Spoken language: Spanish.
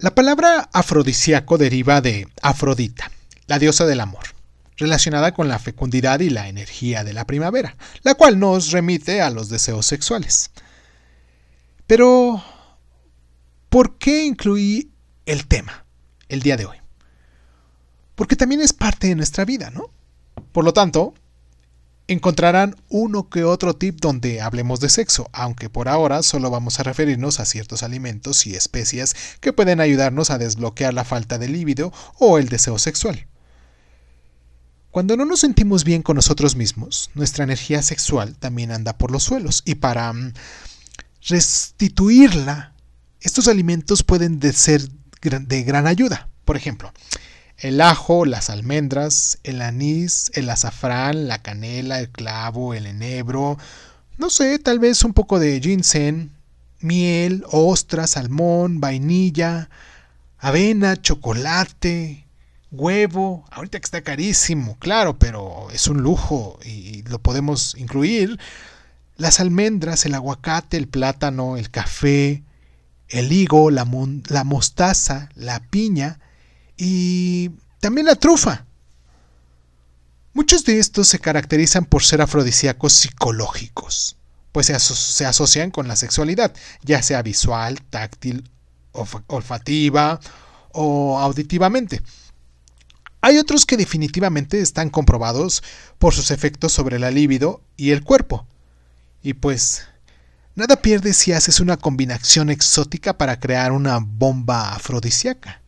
La palabra afrodisíaco deriva de Afrodita, la diosa del amor, relacionada con la fecundidad y la energía de la primavera, la cual nos remite a los deseos sexuales. Pero, ¿por qué incluí el tema el día de hoy? Porque también es parte de nuestra vida, ¿no? Por lo tanto, encontrarán uno que otro tip donde hablemos de sexo, aunque por ahora solo vamos a referirnos a ciertos alimentos y especias que pueden ayudarnos a desbloquear la falta de líbido o el deseo sexual. Cuando no nos sentimos bien con nosotros mismos, nuestra energía sexual también anda por los suelos y para mm, restituirla, estos alimentos pueden ser de gran ayuda. Por ejemplo, el ajo, las almendras, el anís, el azafrán, la canela, el clavo, el enebro, no sé, tal vez un poco de ginseng, miel, ostras, salmón, vainilla, avena, chocolate, huevo, ahorita que está carísimo, claro, pero es un lujo y lo podemos incluir. Las almendras, el aguacate, el plátano, el café, el higo, la, la mostaza, la piña, y también la trufa. Muchos de estos se caracterizan por ser afrodisíacos psicológicos, pues se, asocian con la sexualidad, ya sea visual, táctil, olfativa o auditivamente. Hay otros que definitivamente están comprobados por sus efectos sobre la libido y el cuerpo. Y pues, nada pierdes si haces una combinación exótica para crear una bomba afrodisíaca.